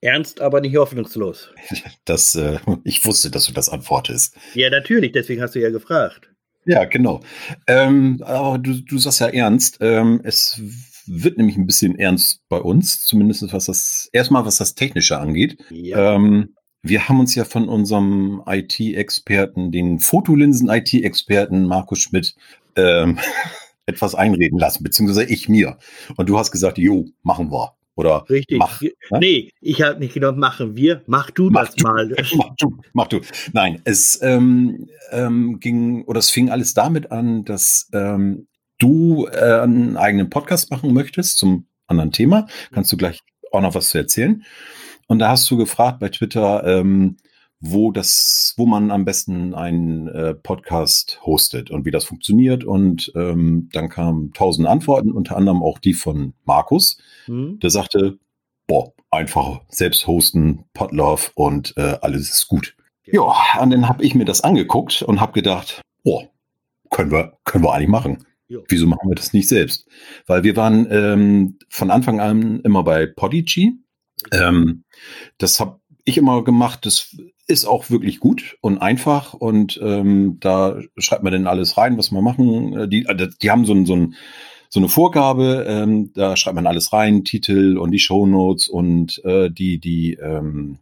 Ernst, aber nicht hoffnungslos. Das, äh, ich wusste, dass du das antwortest. Ja, natürlich, deswegen hast du ja gefragt. Ja, genau. Ähm, aber du, du sagst ja ernst. Ähm, es wird nämlich ein bisschen ernst bei uns, zumindest was das, erstmal was das Technische angeht. Ja. Ähm, wir haben uns ja von unserem IT-Experten, den Fotolinsen-IT-Experten Markus Schmidt, ähm, etwas einreden lassen, beziehungsweise ich mir. Und du hast gesagt, jo, machen wir. Oder Richtig. Mach, ne? Nee, ich habe nicht gedacht, machen wir. Mach du mach das du, mal. mach du, mach du. Nein, es ähm, ähm, ging oder es fing alles damit an, dass ähm, du äh, einen eigenen Podcast machen möchtest zum anderen Thema. Kannst du gleich auch noch was zu erzählen. Und da hast du gefragt bei Twitter, ähm, wo das, wo man am besten einen äh, Podcast hostet und wie das funktioniert. Und ähm, dann kamen tausend Antworten, unter anderem auch die von Markus, mhm. der sagte, boah, einfach selbst hosten, Podlove und äh, alles ist gut. Ja, und dann habe ich mir das angeguckt und habe gedacht, boah, können wir, können wir eigentlich machen. Jo. Wieso machen wir das nicht selbst? Weil wir waren ähm, von Anfang an immer bei Podigy. Ähm, das habe ich immer gemacht. Das ist auch wirklich gut und einfach und ähm, da schreibt man dann alles rein, was man machen. Äh, die, äh, die haben so, ein, so, ein, so eine Vorgabe, ähm, da schreibt man alles rein, Titel und die Shownotes und äh, die, die, ähm,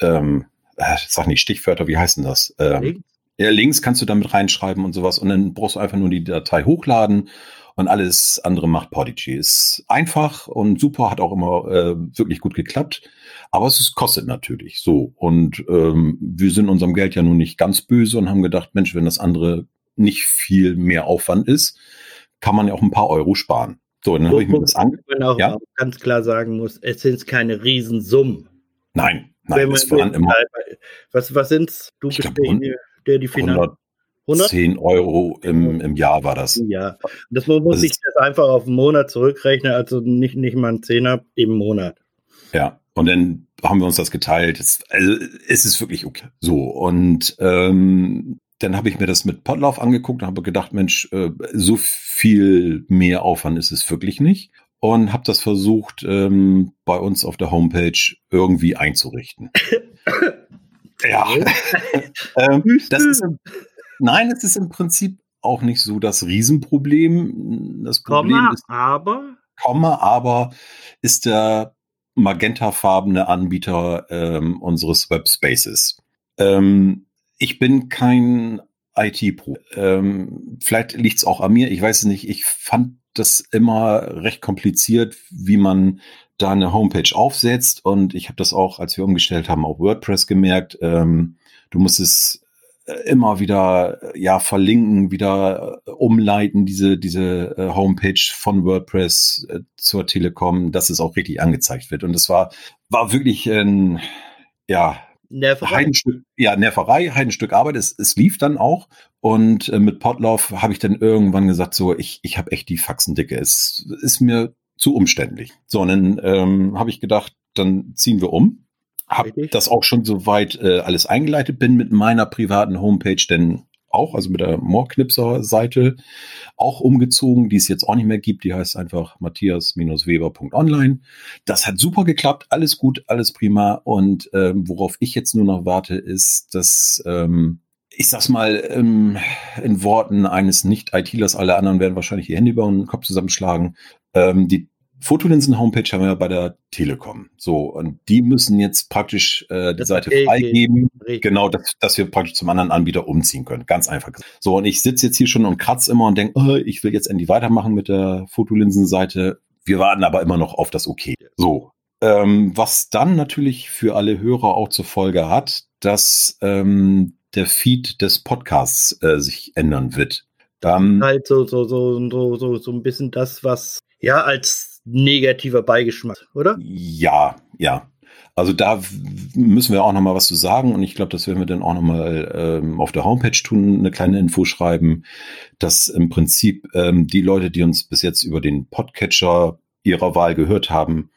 ähm, äh, sag nicht Stichwörter, wie heißen das? Ähm, ja, Links kannst du damit reinschreiben und sowas und dann brauchst du einfach nur die Datei hochladen und alles andere macht Podigy. Ist einfach und super, hat auch immer äh, wirklich gut geklappt. Aber es kostet natürlich so. Und ähm, wir sind unserem Geld ja nun nicht ganz böse und haben gedacht, Mensch, wenn das andere nicht viel mehr Aufwand ist, kann man ja auch ein paar Euro sparen. So, dann habe ich mir das angeguckt. auch ja? ganz klar sagen muss, es sind keine Riesensummen. Nein, nein, es waren immer. Was, was sind's? Du bist der, der die Finanzen. 10 Euro im, im Jahr war das. Ja, das man muss das sich das einfach auf einen Monat zurückrechnen, also nicht, nicht mal ein Zehner im Monat. Ja, und dann haben wir uns das geteilt. Es, also es ist wirklich okay. So, und ähm, dann habe ich mir das mit Podlauf angeguckt und habe gedacht, Mensch, äh, so viel mehr Aufwand ist es wirklich nicht. Und habe das versucht, ähm, bei uns auf der Homepage irgendwie einzurichten. ja. ähm, das ist, Nein, es ist im Prinzip auch nicht so das Riesenproblem. Das Problem Komma, ist, aber? Komma, aber ist der magentafarbene Anbieter ähm, unseres Webspaces. Ähm, ich bin kein IT-Pro. Ähm, vielleicht liegt es auch an mir, ich weiß es nicht. Ich fand das immer recht kompliziert, wie man da eine Homepage aufsetzt. Und ich habe das auch, als wir umgestellt haben, auf WordPress gemerkt. Ähm, du musst es äh, immer wieder ja verlinken, wieder äh, umleiten diese diese äh, Homepage von WordPress zur Telekom, dass es auch richtig angezeigt wird. Und das war war wirklich ein ja Nerverei. Heidenstück, ja, Nerverei, Heidenstück Arbeit. Es, es lief dann auch. Und äh, mit Potlauf habe ich dann irgendwann gesagt, so, ich, ich habe echt die Faxen dicke. Es ist mir zu umständlich. So, und dann ähm, habe ich gedacht, dann ziehen wir um habe das auch schon soweit äh, alles eingeleitet bin mit meiner privaten Homepage, denn auch, also mit der Moorknipser-Seite, auch umgezogen, die es jetzt auch nicht mehr gibt. Die heißt einfach matthias-weber.online. Das hat super geklappt, alles gut, alles prima. Und ähm, worauf ich jetzt nur noch warte, ist, dass ähm, ich sag's mal ähm, in Worten eines Nicht-ITlers, alle anderen werden wahrscheinlich die Hände über den Kopf zusammenschlagen, ähm, die Fotolinsen-Homepage haben wir bei der Telekom. So, und die müssen jetzt praktisch äh, die Seite freigeben, genau, dass, dass wir praktisch zum anderen Anbieter umziehen können. Ganz einfach. So, und ich sitze jetzt hier schon und kratze immer und denke, oh, ich will jetzt endlich weitermachen mit der Fotolinsen-Seite. Wir warten aber immer noch auf das Okay. So. Ähm, was dann natürlich für alle Hörer auch zur Folge hat, dass ähm, der Feed des Podcasts äh, sich ändern wird. Dann halt so, so, so, so, so, so ein bisschen das, was ja als negativer Beigeschmack, oder? Ja, ja. Also da müssen wir auch noch mal was zu sagen und ich glaube, das werden wir dann auch noch mal ähm, auf der Homepage tun, eine kleine Info schreiben, dass im Prinzip ähm, die Leute, die uns bis jetzt über den Podcatcher ihrer Wahl gehört haben,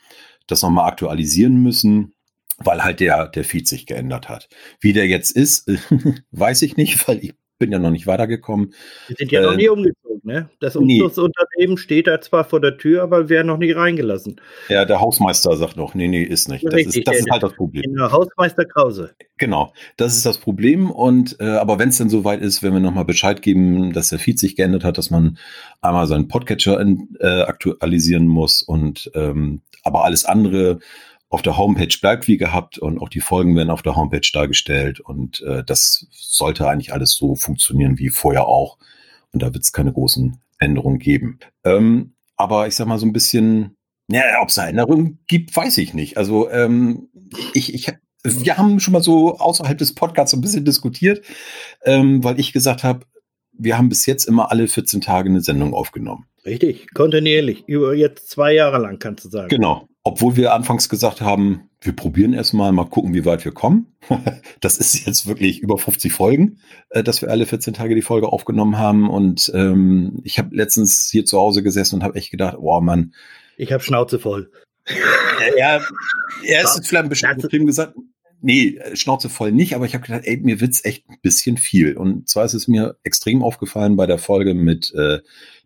das noch mal aktualisieren müssen, weil halt der der Feed sich geändert hat. Wie der jetzt ist, weiß ich nicht, weil ich bin ja noch nicht weitergekommen. Wir sind ja äh, noch nie umgezogen, ne? Das Umzugsunternehmen nee. steht da zwar vor der Tür, aber wir werden noch nie reingelassen. Ja, der Hausmeister sagt noch, nee, nee, ist nicht. Das, ist, das ist, halt das Problem. Genau, Hausmeister Krause. Genau, das ist das Problem. Und äh, aber wenn es dann soweit ist, wenn wir nochmal Bescheid geben, dass der Feed sich geändert hat, dass man einmal seinen Podcatcher in, äh, aktualisieren muss und ähm, aber alles andere auf der Homepage bleibt wie gehabt und auch die Folgen werden auf der Homepage dargestellt und äh, das sollte eigentlich alles so funktionieren wie vorher auch und da wird es keine großen Änderungen geben. Ähm, aber ich sag mal so ein bisschen, ja, ob es Änderungen gibt, weiß ich nicht. Also ähm, ich, ich, wir haben schon mal so außerhalb des Podcasts ein bisschen diskutiert, ähm, weil ich gesagt habe, wir haben bis jetzt immer alle 14 Tage eine Sendung aufgenommen. Richtig, kontinuierlich, über jetzt zwei Jahre lang kannst du sagen. Genau, obwohl wir anfangs gesagt haben, wir probieren erstmal, mal gucken, wie weit wir kommen. das ist jetzt wirklich über 50 Folgen, äh, dass wir alle 14 Tage die Folge aufgenommen haben. Und ähm, ich habe letztens hier zu Hause gesessen und habe echt gedacht, oh Mann. Ich habe Schnauze voll. ja, er ist vielleicht ein bisschen übertrieben gesagt. Nee, Schnauze voll nicht, aber ich habe gedacht, ey, mir wird's echt ein bisschen viel. Und zwar ist es mir extrem aufgefallen bei der Folge mit äh,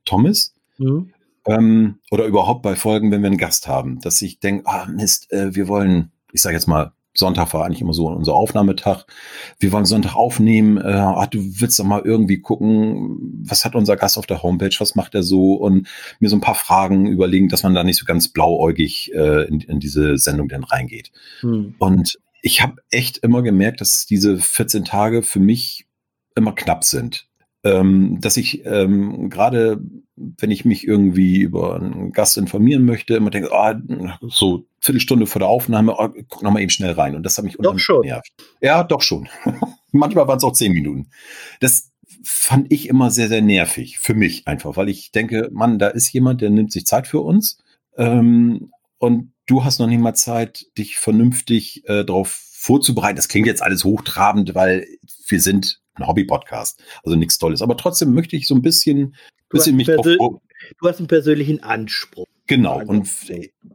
Thomas. Mhm ähm, oder überhaupt bei Folgen, wenn wir einen Gast haben, dass ich denke, ah Mist, äh, wir wollen, ich sage jetzt mal, Sonntag war eigentlich immer so unser Aufnahmetag. Wir wollen Sonntag aufnehmen. Äh, ah, du willst doch mal irgendwie gucken, was hat unser Gast auf der Homepage, was macht er so und mir so ein paar Fragen überlegen, dass man da nicht so ganz blauäugig äh, in, in diese Sendung dann reingeht. Hm. Und ich habe echt immer gemerkt, dass diese 14 Tage für mich immer knapp sind ähm, dass ich ähm, gerade, wenn ich mich irgendwie über einen Gast informieren möchte, immer denke, oh, so Viertelstunde vor der Aufnahme, oh, guck noch mal eben schnell rein. Und das hat mich doch schon. Ja, doch schon. Manchmal waren es auch zehn Minuten. Das fand ich immer sehr, sehr nervig. Für mich einfach, weil ich denke, Mann, da ist jemand, der nimmt sich Zeit für uns. Ähm, und du hast noch nicht mal Zeit, dich vernünftig äh, darauf vorzubereiten. Das klingt jetzt alles hochtrabend, weil wir sind ein Hobby-Podcast. Also nichts Tolles. Aber trotzdem möchte ich so ein bisschen, bisschen mich drauf. Du hast einen persönlichen Anspruch. Genau. Und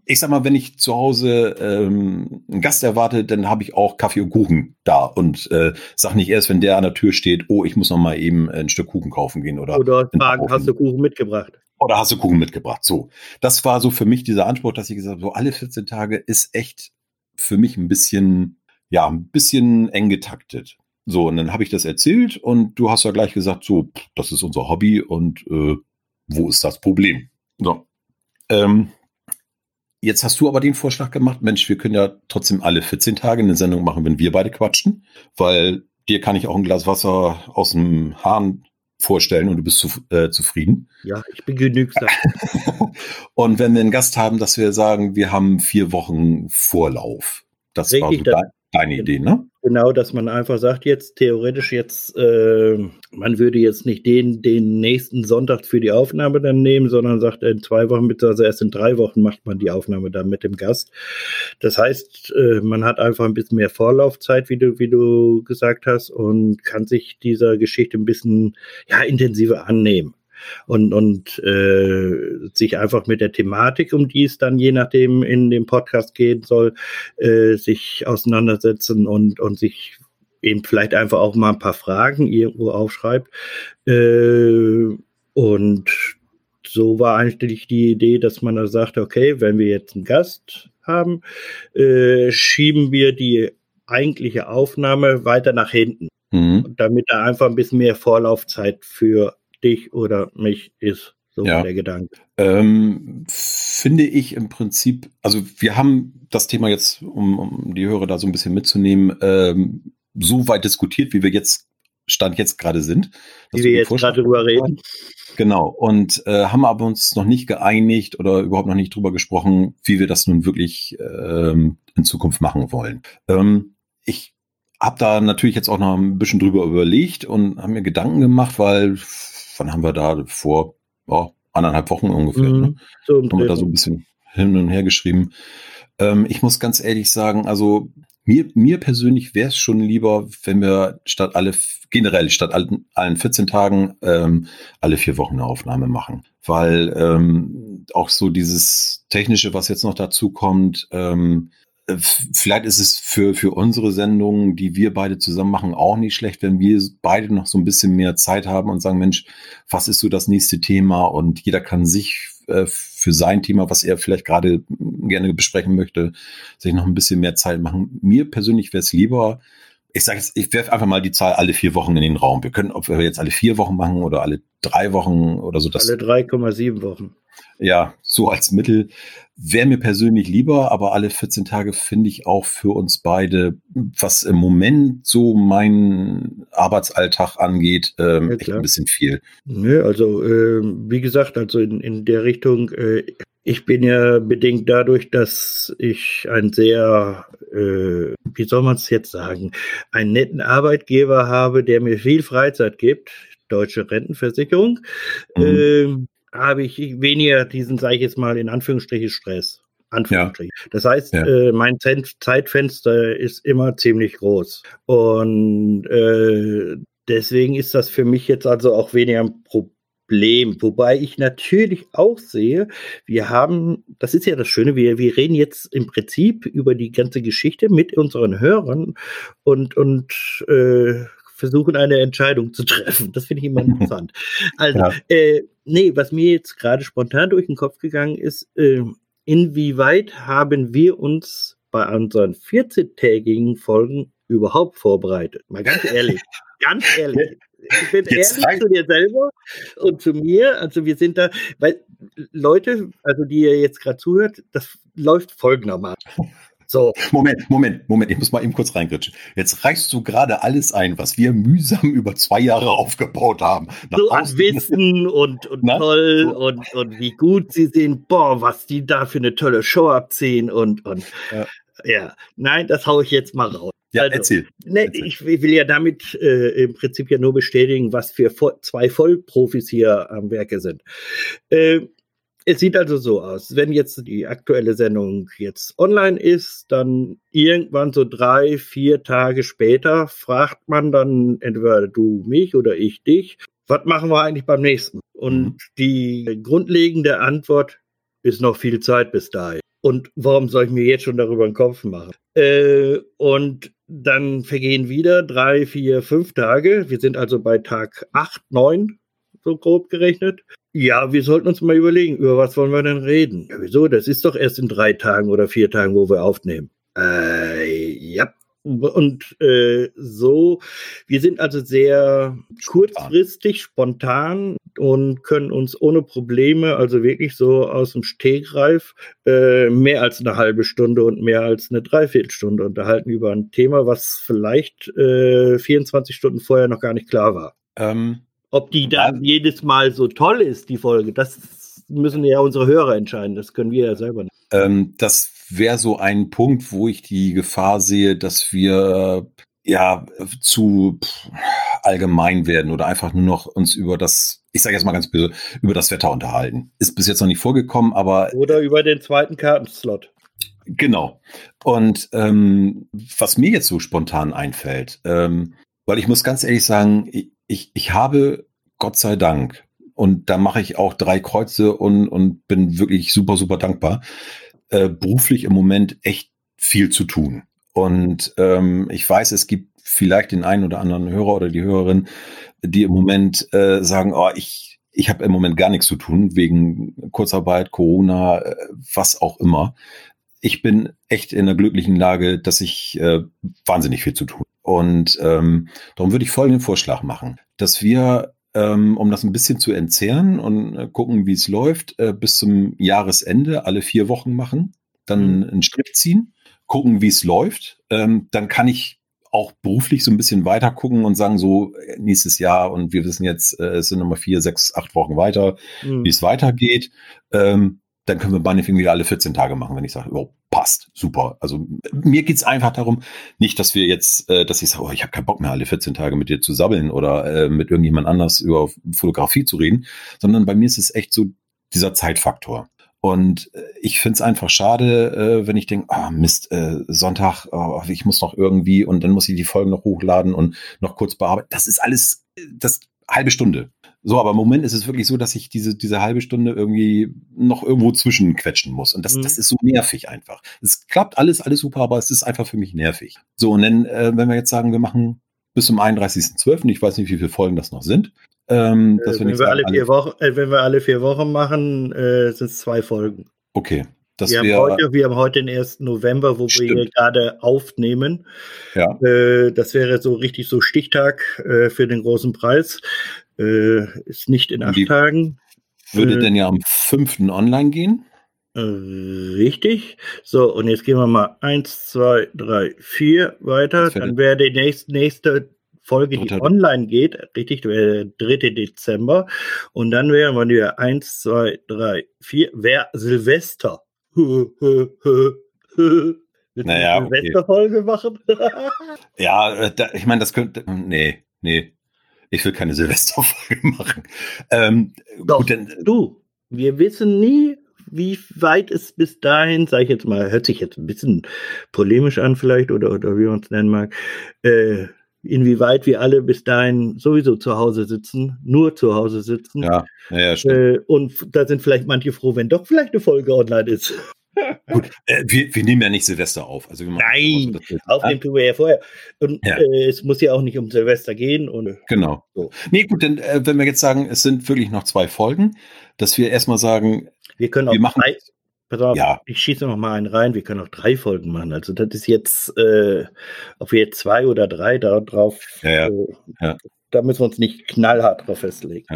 ich sag mal, wenn ich zu Hause ähm, einen Gast erwarte, dann habe ich auch Kaffee und Kuchen da und äh, sag nicht erst, wenn der an der Tür steht, oh, ich muss noch mal eben ein Stück Kuchen kaufen gehen oder. Oder fragen, hast du Kuchen mitgebracht? Oder hast du Kuchen mitgebracht? So, das war so für mich dieser Anspruch, dass ich gesagt habe, so alle 14 Tage ist echt für mich ein bisschen, ja, ein bisschen eng getaktet. So, und dann habe ich das erzählt und du hast ja gleich gesagt, so, das ist unser Hobby und äh, wo ist das Problem? So. Ähm, jetzt hast du aber den Vorschlag gemacht, Mensch, wir können ja trotzdem alle 14 Tage eine Sendung machen, wenn wir beide quatschen, weil dir kann ich auch ein Glas Wasser aus dem Hahn vorstellen und du bist zu, äh, zufrieden. Ja, ich bin genügsam. und wenn wir einen Gast haben, dass wir sagen, wir haben vier Wochen Vorlauf. Das Richtig, war so deine Idee, ne? Genau, dass man einfach sagt, jetzt theoretisch jetzt, äh, man würde jetzt nicht den, den nächsten Sonntag für die Aufnahme dann nehmen, sondern sagt, in zwei Wochen, also erst in drei Wochen macht man die Aufnahme dann mit dem Gast. Das heißt, äh, man hat einfach ein bisschen mehr Vorlaufzeit, wie du, wie du gesagt hast, und kann sich dieser Geschichte ein bisschen ja, intensiver annehmen und, und äh, sich einfach mit der Thematik, um die es dann je nachdem in dem Podcast gehen soll, äh, sich auseinandersetzen und, und sich eben vielleicht einfach auch mal ein paar Fragen irgendwo aufschreibt. Äh, und so war eigentlich die Idee, dass man da sagt, okay, wenn wir jetzt einen Gast haben, äh, schieben wir die eigentliche Aufnahme weiter nach hinten, mhm. damit da einfach ein bisschen mehr Vorlaufzeit für dich oder mich ist. So ja. der Gedanke. Ähm, finde ich im Prinzip, also wir haben das Thema jetzt, um, um die Hörer da so ein bisschen mitzunehmen, ähm, so weit diskutiert, wie wir jetzt Stand jetzt gerade sind. Wie wir jetzt gerade drüber reden. Genau. Und äh, haben aber uns noch nicht geeinigt oder überhaupt noch nicht drüber gesprochen, wie wir das nun wirklich ähm, in Zukunft machen wollen. Ähm, ich habe da natürlich jetzt auch noch ein bisschen drüber überlegt und haben mir Gedanken gemacht, weil wann haben wir da vor oh, anderthalb Wochen ungefähr, mhm. ne? so haben wir da so ein bisschen hin und her geschrieben. Ähm, ich muss ganz ehrlich sagen, also mir, mir persönlich wäre es schon lieber, wenn wir statt alle, generell statt allen, allen 14 Tagen ähm, alle vier Wochen eine Aufnahme machen. Weil ähm, auch so dieses Technische, was jetzt noch dazu kommt, ähm, äh, vielleicht ist es für, für unsere Sendungen, die wir beide zusammen machen, auch nicht schlecht, wenn wir beide noch so ein bisschen mehr Zeit haben und sagen, Mensch, was ist so das nächste Thema? Und jeder kann sich äh, für sein Thema, was er vielleicht gerade gerne besprechen möchte, sich noch ein bisschen mehr Zeit machen. Mir persönlich wäre es lieber, ich sage jetzt, ich werfe einfach mal die Zahl alle vier Wochen in den Raum. Wir können, ob wir jetzt alle vier Wochen machen oder alle drei Wochen oder so. Das, alle 3,7 Wochen. Ja, so als Mittel wäre mir persönlich lieber, aber alle 14 Tage finde ich auch für uns beide, was im Moment so mein Arbeitsalltag angeht, ähm, ja, echt ein bisschen viel. Nö, also äh, wie gesagt, also in, in der Richtung, äh, ich bin ja bedingt dadurch, dass ich ein sehr, äh, wie soll man es jetzt sagen, einen netten Arbeitgeber habe, der mir viel Freizeit gibt, deutsche Rentenversicherung. Mhm. Äh, habe ich weniger diesen, sage ich jetzt mal, in Anführungsstrichen Stress. Anführungsstrichen. Ja. Das heißt, ja. äh, mein Zeitfenster ist immer ziemlich groß. Und äh, deswegen ist das für mich jetzt also auch weniger ein Problem. Wobei ich natürlich auch sehe, wir haben, das ist ja das Schöne, wir, wir reden jetzt im Prinzip über die ganze Geschichte mit unseren Hörern und, und äh, versuchen, eine Entscheidung zu treffen. Das finde ich immer interessant. Also, ja. äh, nee, was mir jetzt gerade spontan durch den Kopf gegangen ist, äh, inwieweit haben wir uns bei unseren 14-tägigen Folgen überhaupt vorbereitet? Mal ganz ehrlich, ganz ehrlich. Ich bin jetzt ehrlich zu dir selber und zu mir. Also wir sind da, weil Leute, also die ihr jetzt gerade zuhört, das läuft folgendermaßen. So. Moment, Moment, Moment, ich muss mal eben kurz reingritschen. Jetzt reichst du gerade alles ein, was wir mühsam über zwei Jahre aufgebaut haben. so an Wissen und, und toll und, und wie gut sie sind. Boah, was die da für eine tolle Show abziehen und, und ja. ja. Nein, das haue ich jetzt mal raus. Ja, also, erzähl. Ne, erzähl. Ich will ja damit äh, im Prinzip ja nur bestätigen, was für zwei Vollprofis hier am Werke sind. Äh, es sieht also so aus, wenn jetzt die aktuelle Sendung jetzt online ist, dann irgendwann so drei, vier Tage später fragt man dann entweder du mich oder ich dich, was machen wir eigentlich beim nächsten? Und mhm. die grundlegende Antwort ist noch viel Zeit bis dahin. Und warum soll ich mir jetzt schon darüber einen Kopf machen? Äh, und dann vergehen wieder drei, vier, fünf Tage. Wir sind also bei Tag acht, neun, so grob gerechnet. Ja, wir sollten uns mal überlegen, über was wollen wir denn reden? Ja, wieso? Das ist doch erst in drei Tagen oder vier Tagen, wo wir aufnehmen. Äh, ja. Und äh, so, wir sind also sehr kurzfristig, spontan und können uns ohne Probleme, also wirklich so aus dem Stegreif, äh, mehr als eine halbe Stunde und mehr als eine Dreiviertelstunde unterhalten über ein Thema, was vielleicht äh, 24 Stunden vorher noch gar nicht klar war. Ähm, ob die dann jedes Mal so toll ist, die Folge, das müssen ja unsere Hörer entscheiden. Das können wir ja selber nicht. Ähm, das wäre so ein Punkt, wo ich die Gefahr sehe, dass wir ja zu allgemein werden oder einfach nur noch uns über das, ich sage jetzt mal ganz böse, über das Wetter unterhalten. Ist bis jetzt noch nicht vorgekommen, aber. Oder über den zweiten Kartenslot. Genau. Und ähm, was mir jetzt so spontan einfällt, ähm, weil ich muss ganz ehrlich sagen, ich, ich habe Gott sei Dank, und da mache ich auch drei Kreuze und, und bin wirklich super, super dankbar, äh, beruflich im Moment echt viel zu tun. Und ähm, ich weiß, es gibt vielleicht den einen oder anderen Hörer oder die Hörerin, die im Moment äh, sagen, oh, ich, ich habe im Moment gar nichts zu tun, wegen Kurzarbeit, Corona, äh, was auch immer. Ich bin echt in der glücklichen Lage, dass ich äh, wahnsinnig viel zu tun und ähm, darum würde ich folgenden Vorschlag machen, dass wir, ähm, um das ein bisschen zu entzerren und äh, gucken, wie es läuft, äh, bis zum Jahresende alle vier Wochen machen, dann mhm. einen Schritt ziehen, gucken, wie es läuft. Ähm, dann kann ich auch beruflich so ein bisschen weiter gucken und sagen, so äh, nächstes Jahr und wir wissen jetzt, äh, es sind nochmal vier, sechs, acht Wochen weiter, mhm. wie es weitergeht. Ähm, dann können wir meinetwegen wieder alle 14 Tage machen, wenn ich sage, oh, passt, super. Also mir geht's einfach darum, nicht, dass wir jetzt, äh, dass ich sage, oh, ich habe keinen Bock mehr, alle 14 Tage mit dir zu sabbeln oder äh, mit irgendjemand anders über Fotografie zu reden, sondern bei mir ist es echt so dieser Zeitfaktor. Und äh, ich finde es einfach schade, äh, wenn ich denke, ah Mist, äh, Sonntag, oh, ich muss noch irgendwie und dann muss ich die Folgen noch hochladen und noch kurz bearbeiten. Das ist alles, das halbe Stunde. So, aber im Moment ist es wirklich so, dass ich diese, diese halbe Stunde irgendwie noch irgendwo zwischenquetschen muss. Und das, mhm. das ist so nervig einfach. Es klappt alles, alles super, aber es ist einfach für mich nervig. So, und dann, äh, wenn wir jetzt sagen, wir machen bis zum 31.12., ich weiß nicht, wie viele Folgen das noch sind. Ähm, äh, wenn, wir alle vier Wochen, äh, wenn wir alle vier Wochen machen, äh, sind es zwei Folgen. Okay. Das wir, haben heute, wir haben heute den 1. November, wo stimmt. wir hier gerade aufnehmen. Ja. Äh, das wäre so richtig so Stichtag äh, für den großen Preis. Äh, ist nicht in acht Tagen. Würde äh, denn ja am 5. online gehen? Äh, richtig. So, und jetzt gehen wir mal eins, zwei, drei, vier weiter. Dann wäre die nächste, nächste Folge, die online geht, richtig, wäre der 3. Dezember. Und dann wären wir wieder eins, zwei, drei, vier, wäre Silvester. Naja, okay. Silvesterfolge machen? ja, äh, da, ich meine, das könnte. Nee, nee. Ich will keine Silvesterfolge machen. Ähm, Doch, gut, denn, du, wir wissen nie, wie weit es bis dahin, sage ich jetzt mal, hört sich jetzt ein bisschen polemisch an vielleicht oder, oder wie man es nennen mag, äh, inwieweit wir alle bis dahin sowieso zu Hause sitzen, nur zu Hause sitzen. Ja, ja. Äh, und da sind vielleicht manche froh, wenn doch vielleicht eine Folge online ist. Gut, äh, wir, wir, nehmen ja nicht Silvester auf. Also Nein, aufnehmen tun wir ja vorher. Und ja. Äh, es muss ja auch nicht um Silvester gehen. Und, genau. So. Nee, gut, denn äh, wenn wir jetzt sagen, es sind wirklich noch zwei Folgen, dass wir erstmal sagen, wir können auch wir machen, drei, pass auf, ja. ich schieße noch mal einen rein, wir können auch drei Folgen machen. Also das ist jetzt, äh, ob wir jetzt zwei oder drei da drauf, ja, ja. Äh, da müssen wir uns nicht knallhart drauf festlegen.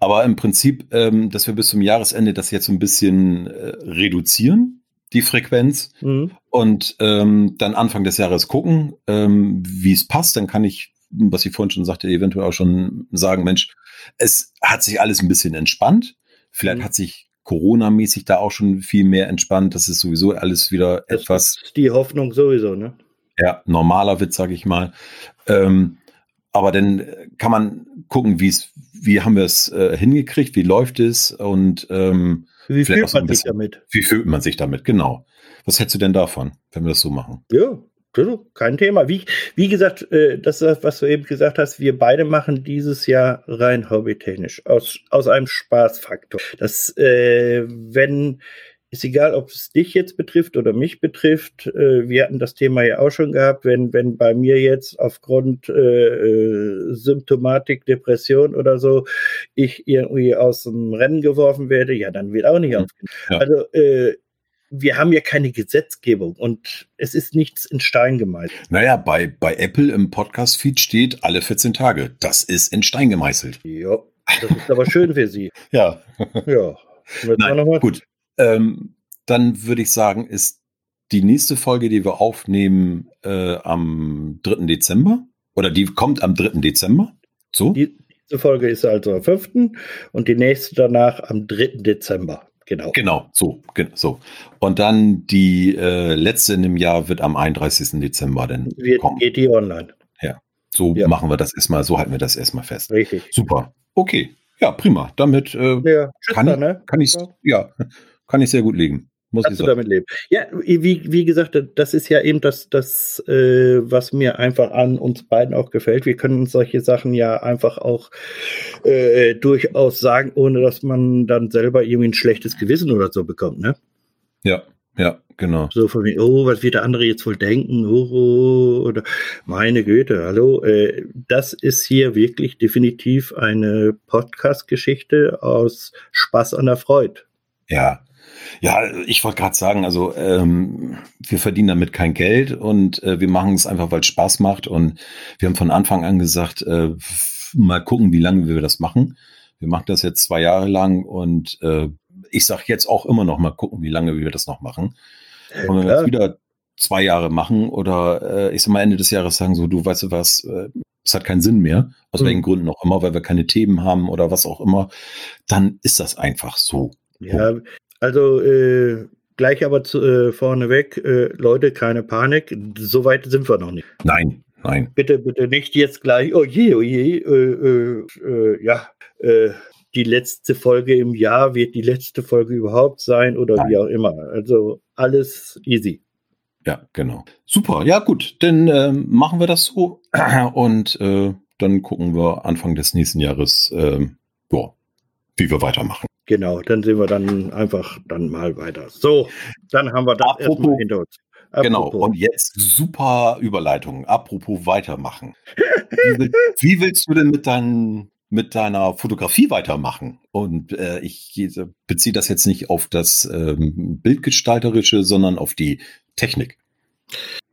Aber im Prinzip, ähm, dass wir bis zum Jahresende das jetzt so ein bisschen äh, reduzieren, die Frequenz, mhm. und ähm, dann Anfang des Jahres gucken, ähm, wie es passt. Dann kann ich, was ich vorhin schon sagte, eventuell auch schon sagen, Mensch, es hat sich alles ein bisschen entspannt. Vielleicht mhm. hat sich Corona-mäßig da auch schon viel mehr entspannt. Das ist sowieso alles wieder das etwas. Ist die Hoffnung sowieso, ne? Ja, normaler Witz, sage ich mal. Ähm, aber dann kann man gucken, wie es, wie haben wir es äh, hingekriegt, wie läuft es und ähm, wie fühlt man bisschen, sich damit? Wie fühlt man sich damit, genau. Was hältst du denn davon, wenn wir das so machen? Ja, kein Thema. Wie, wie gesagt, äh, das ist, was du eben gesagt hast, wir beide machen dieses Jahr rein hobbytechnisch, aus, aus einem Spaßfaktor. Das, äh, wenn ist egal, ob es dich jetzt betrifft oder mich betrifft. Äh, wir hatten das Thema ja auch schon gehabt, wenn, wenn bei mir jetzt aufgrund äh, äh, Symptomatik, Depression oder so, ich irgendwie aus dem Rennen geworfen werde, ja, dann wird auch nicht mhm. aufgenommen. Ja. Also äh, wir haben ja keine Gesetzgebung und es ist nichts in Stein gemeißelt. Naja, bei, bei Apple im Podcast-Feed steht alle 14 Tage. Das ist in Stein gemeißelt. Ja, das ist aber schön für Sie. ja. Ja. Nein, gut. Ähm, dann würde ich sagen, ist die nächste Folge, die wir aufnehmen, äh, am 3. Dezember. Oder die kommt am 3. Dezember. So? Die, diese Folge ist also am 5. und die nächste danach am 3. Dezember. Genau. Genau, so, so. Und dann die äh, letzte in dem Jahr wird am 31. Dezember dann wird, kommen. Geht die online. Ja, so ja. machen wir das erstmal, so halten wir das erstmal fest. Richtig. Super. Okay. Ja, prima. Damit äh, ja, kann, ich, ne? kann ich, ja, kann ich sehr gut legen. Muss Kannst ich sagen. du damit leben? Ja, wie, wie gesagt, das ist ja eben das, das äh, was mir einfach an uns beiden auch gefällt. Wir können uns solche Sachen ja einfach auch äh, durchaus sagen, ohne dass man dann selber irgendwie ein schlechtes Gewissen oder so bekommt, ne? Ja, ja, genau. So von mir, oh, was wird der andere jetzt wohl denken? Oh, oh oder meine Güte, hallo. Äh, das ist hier wirklich definitiv eine Podcast-Geschichte aus Spaß an der Freude. Ja, ja, ich wollte gerade sagen, also ähm, wir verdienen damit kein Geld und äh, wir machen es einfach, weil es Spaß macht. Und wir haben von Anfang an gesagt, äh, mal gucken, wie lange wir das machen. Wir machen das jetzt zwei Jahre lang und äh, ich sage jetzt auch immer noch mal gucken, wie lange wir das noch machen. Und wenn wir jetzt wieder zwei Jahre machen oder äh, ich sag mal Ende des Jahres sagen so, du weißt du was, äh, es hat keinen Sinn mehr, aus mhm. welchen Gründen auch immer, weil wir keine Themen haben oder was auch immer, dann ist das einfach so. Ja, also äh, gleich aber zu, äh, vorneweg, äh, Leute, keine Panik. So weit sind wir noch nicht. Nein, nein. Bitte, bitte nicht jetzt gleich, oh je, oh je, äh, äh, äh ja, äh, die letzte Folge im Jahr wird die letzte Folge überhaupt sein oder Nein. wie auch immer. Also alles easy. Ja, genau. Super, ja gut, dann äh, machen wir das so und äh, dann gucken wir Anfang des nächsten Jahres, äh, boah, wie wir weitermachen. Genau, dann sehen wir dann einfach dann mal weiter. So, dann haben wir das Apropos, erstmal hinter uns. Genau, und jetzt super Überleitung. Apropos weitermachen. wie, wie willst du denn mit deinen mit deiner Fotografie weitermachen. Und äh, ich beziehe das jetzt nicht auf das ähm, Bildgestalterische, sondern auf die Technik.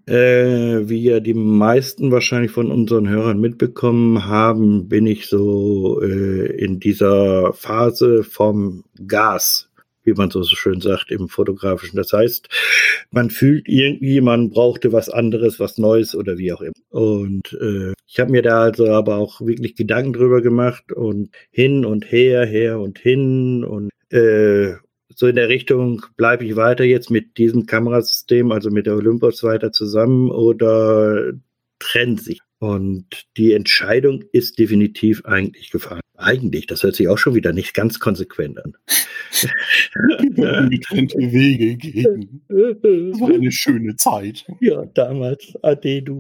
Äh, wie ja die meisten wahrscheinlich von unseren Hörern mitbekommen haben, bin ich so äh, in dieser Phase vom Gas wie man so schön sagt im fotografischen. Das heißt, man fühlt irgendwie, man brauchte was anderes, was Neues oder wie auch immer. Und äh, ich habe mir da also aber auch wirklich Gedanken drüber gemacht und hin und her, her und hin und äh, so in der Richtung, bleibe ich weiter jetzt mit diesem Kamerasystem, also mit der Olympus weiter zusammen oder trennt sich? Und die Entscheidung ist definitiv eigentlich gefallen. Eigentlich, das hört sich auch schon wieder nicht ganz konsequent an. Getrennte Wege gehen. Das war eine schöne Zeit. Ja, damals, Ade, du.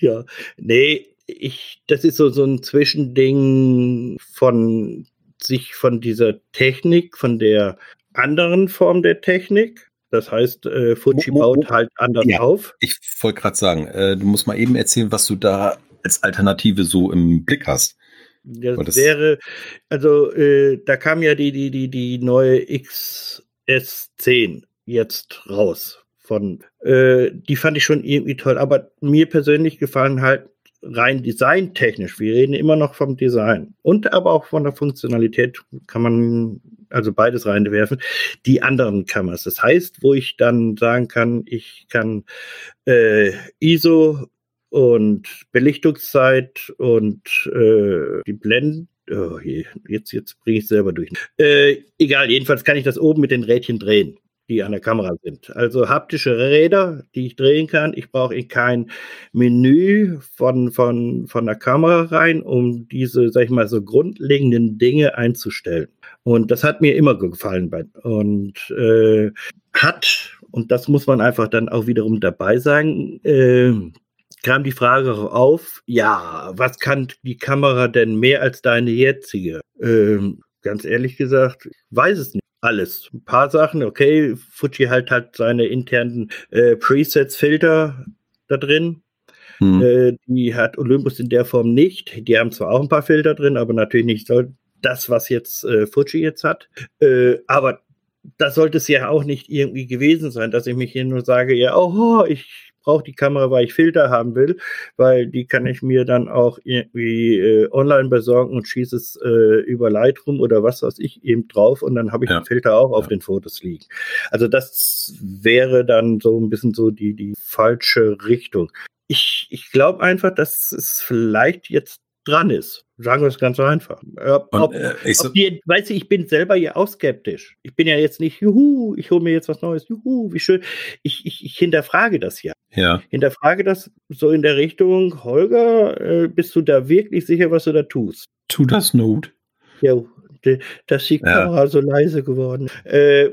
Ja, nee, ich, das ist so, so ein Zwischending von sich von dieser Technik, von der anderen Form der Technik. Das heißt, äh, Fuji baut halt anders ja, auf. Ich wollte gerade sagen, äh, du musst mal eben erzählen, was du da als Alternative so im Blick hast. Das, das wäre, also äh, da kam ja die, die, die, die neue XS10 jetzt raus. Von, äh, die fand ich schon irgendwie toll, aber mir persönlich gefallen halt rein designtechnisch, wir reden immer noch vom Design und aber auch von der Funktionalität kann man also beides reinwerfen, die anderen Kameras. Das heißt, wo ich dann sagen kann, ich kann äh, ISO und Belichtungszeit und äh, die Blenden Oh je, jetzt, jetzt bringe ich selber durch. Äh, egal, jedenfalls kann ich das oben mit den Rädchen drehen die an der Kamera sind. Also haptische Räder, die ich drehen kann. Ich brauche in kein Menü von, von, von der Kamera rein, um diese, sag ich mal, so grundlegenden Dinge einzustellen. Und das hat mir immer gefallen. Und äh, hat, und das muss man einfach dann auch wiederum dabei sagen, äh, kam die Frage auf, ja, was kann die Kamera denn mehr als deine jetzige? Ähm, ganz ehrlich gesagt, weiß es nicht alles. Ein paar Sachen, okay, Fuji halt hat seine internen äh, Presets-Filter da drin. Hm. Äh, die hat Olympus in der Form nicht. Die haben zwar auch ein paar Filter drin, aber natürlich nicht so das, was jetzt äh, Fuji jetzt hat. Äh, aber das sollte es ja auch nicht irgendwie gewesen sein, dass ich mich hier nur sage, ja, oh, ich brauche die Kamera, weil ich Filter haben will, weil die kann ich mir dann auch irgendwie äh, online besorgen und schieße es äh, über Lightroom oder was weiß ich eben drauf und dann habe ich ja. den Filter auch auf ja. den Fotos liegen. Also das wäre dann so ein bisschen so die, die falsche Richtung. Ich, ich glaube einfach, dass es vielleicht jetzt dran ist. Sagen wir es ganz einfach. Ob, Und, äh, ich, so die, weißt du, ich bin selber ja auch skeptisch. Ich bin ja jetzt nicht, juhu, ich hole mir jetzt was Neues, juhu, wie schön. Ich, ich, ich hinterfrage das ja. Ja. Hinterfrage das so in der Richtung, Holger, äh, bist du da wirklich sicher, was du da tust? Tu das Not. Ja, dass ist die Kamera ja. so leise geworden. Äh,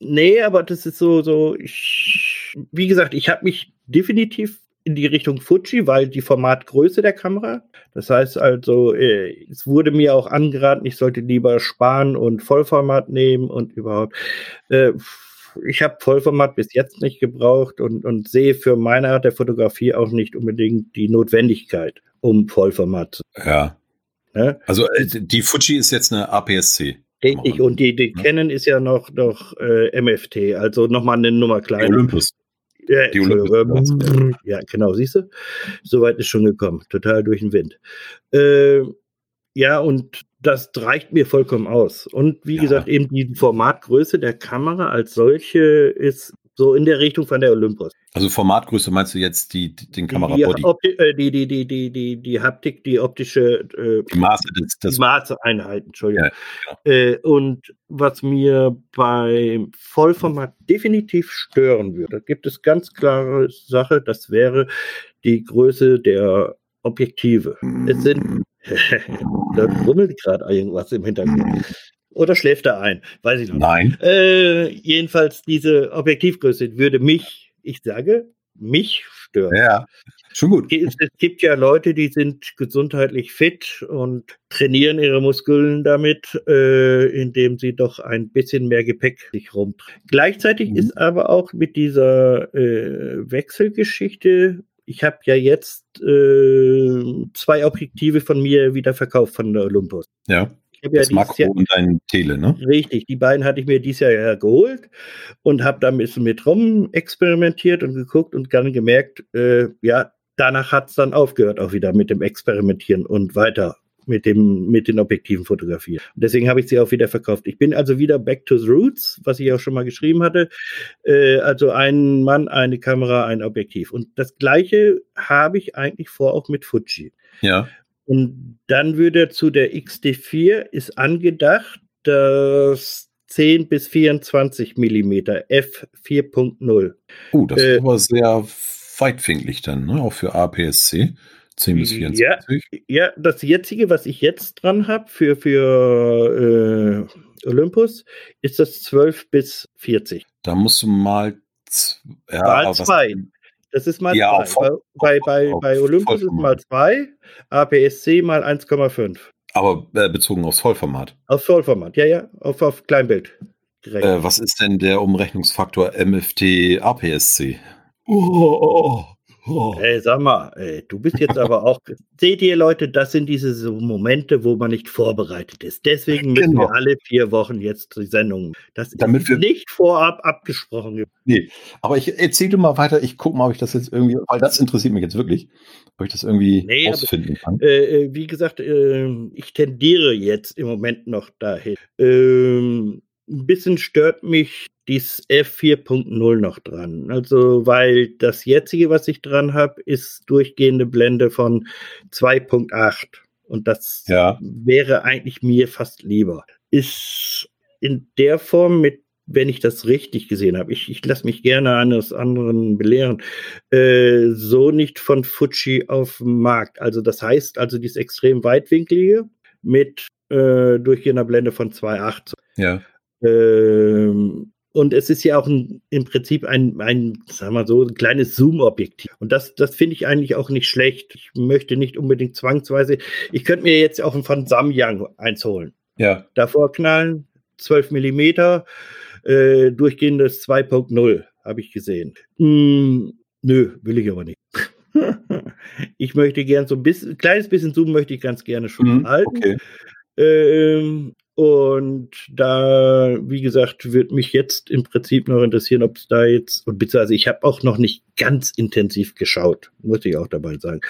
nee, aber das ist so, so, ich, wie gesagt, ich habe mich definitiv in die Richtung Fuji, weil die Formatgröße der Kamera. Das heißt also, äh, es wurde mir auch angeraten, ich sollte lieber sparen und Vollformat nehmen und überhaupt. Äh, ich habe Vollformat bis jetzt nicht gebraucht und, und sehe für meine Art der Fotografie auch nicht unbedingt die Notwendigkeit, um Vollformat zu. Ja. Ne? Also äh, die Fuji ist jetzt eine APS-C. Richtig, und die, die Canon ist ja noch, noch äh, MFT, also nochmal eine Nummer kleiner. Olympus. Ja, die ja, genau, siehst du? Soweit ist schon gekommen. Total durch den Wind. Äh, ja, und das reicht mir vollkommen aus. Und wie ja. gesagt, eben die Formatgröße der Kamera als solche ist so in der Richtung von der Olympus. Also Formatgröße meinst du jetzt die, den Kamerabody? Die, äh, die, die, die, die, die, die Haptik, die optische äh, die Maße, des, die Maßeinheiten, Entschuldigung. Ja, ja. Äh, und was mir beim Vollformat definitiv stören würde, gibt es ganz klare Sache, das wäre die Größe der Objektive. Es sind da rummelt gerade irgendwas im Hintergrund. Oder schläft er ein? Weiß ich noch nicht. Nein. Äh, jedenfalls, diese Objektivgröße würde mich, ich sage, mich stören. Ja, schon gut. Es, es gibt ja Leute, die sind gesundheitlich fit und trainieren ihre Muskeln damit, äh, indem sie doch ein bisschen mehr Gepäck sich rumtragen. Gleichzeitig mhm. ist aber auch mit dieser äh, Wechselgeschichte ich habe ja jetzt äh, zwei Objektive von mir wieder verkauft von der Olympus. Ja. Ich ja das Makro Jahr, und dein Tele, ne? Richtig, die beiden hatte ich mir dieses Jahr ja geholt und habe da ein bisschen mit rum experimentiert und geguckt und dann gemerkt, äh, ja, danach hat es dann aufgehört auch wieder mit dem Experimentieren und weiter mit dem mit den Objektiven fotografieren. Und deswegen habe ich sie auch wieder verkauft. Ich bin also wieder back to the roots, was ich auch schon mal geschrieben hatte. Äh, also ein Mann, eine Kamera, ein Objektiv. Und das gleiche habe ich eigentlich vor auch mit Fuji. Ja. Und dann würde zu der XD4 ist angedacht, dass 10 bis 24 Millimeter f4.0. Uh, das äh, ist aber sehr weitwinklig dann, ne? auch für APS-C. 10 bis 24. Ja, ja das jetzige, was ich jetzt dran habe für, für äh, Olympus, ist das 12 bis 40. Da musst du mal, ja, mal zwei. Das ist mal ja, zwei. Auf, bei, bei, auf, bei Olympus ist mal zwei, APS-C mal 1,5. Aber äh, bezogen aufs Vollformat. Aufs Vollformat, ja, ja, auf, auf Kleinbild. Äh, was ist denn der Umrechnungsfaktor MFT APS-C? Oh, oh, oh. Oh. Ey, sag mal, ey, du bist jetzt aber auch. Seht ihr, Leute, das sind diese so Momente, wo man nicht vorbereitet ist. Deswegen müssen genau. wir alle vier Wochen jetzt die Sendung. Das Damit ist nicht vorab abgesprochen. Nee, aber ich erzähle mal weiter. Ich gucke mal, ob ich das jetzt irgendwie, weil das interessiert mich jetzt wirklich, ob ich das irgendwie nee, ausfinden kann. Äh, äh, wie gesagt, äh, ich tendiere jetzt im Moment noch dahin. Ähm, ein bisschen stört mich dies F4.0 noch dran. Also, weil das jetzige, was ich dran habe, ist durchgehende Blende von 2.8. Und das ja. wäre eigentlich mir fast lieber. Ist in der Form mit wenn ich das richtig gesehen habe, ich, ich lasse mich gerne eines anderen belehren, äh, so nicht von Fuji auf dem Markt. Also das heißt also dieses extrem weitwinklige mit äh, durchgehender Blende von 2,8. Ja. Ähm, und es ist ja auch ein, im Prinzip ein, ein, sagen wir so, ein kleines Zoom-Objektiv. Und das, das finde ich eigentlich auch nicht schlecht. Ich möchte nicht unbedingt zwangsweise. Ich könnte mir jetzt auch von Samyang eins holen. Ja. Davor knallen, 12 Millimeter, äh, durchgehendes 2.0, habe ich gesehen. Hm, nö, will ich aber nicht. ich möchte gern so ein bisschen, kleines bisschen Zoom möchte ich ganz gerne schon mhm, halten. Okay. Ähm, und da, wie gesagt, wird mich jetzt im Prinzip noch interessieren, ob es da jetzt, und beziehungsweise ich habe auch noch nicht ganz intensiv geschaut, muss ich auch dabei sagen.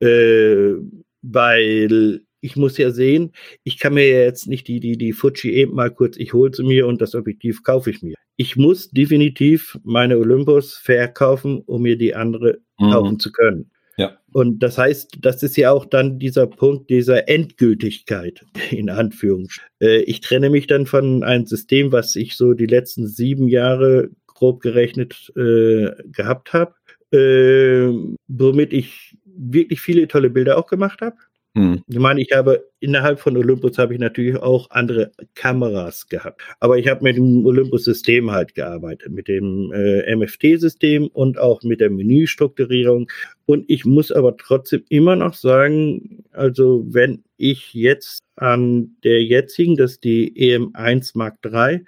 Äh, weil ich muss ja sehen, ich kann mir ja jetzt nicht die, die, die Fuji eben mal kurz, ich hole sie mir und das Objektiv kaufe ich mir. Ich muss definitiv meine Olympus verkaufen, um mir die andere mhm. kaufen zu können. Ja. Und das heißt, das ist ja auch dann dieser Punkt dieser Endgültigkeit, in Anführungsstrichen. Äh, ich trenne mich dann von einem System, was ich so die letzten sieben Jahre grob gerechnet äh, gehabt habe, äh, womit ich wirklich viele tolle Bilder auch gemacht habe. Hm. Ich meine, ich habe innerhalb von Olympus habe ich natürlich auch andere Kameras gehabt. Aber ich habe mit dem Olympus-System halt gearbeitet, mit dem äh, MFT-System und auch mit der Menüstrukturierung. Und ich muss aber trotzdem immer noch sagen, also wenn ich jetzt an der jetzigen, das ist die EM1 Mark III,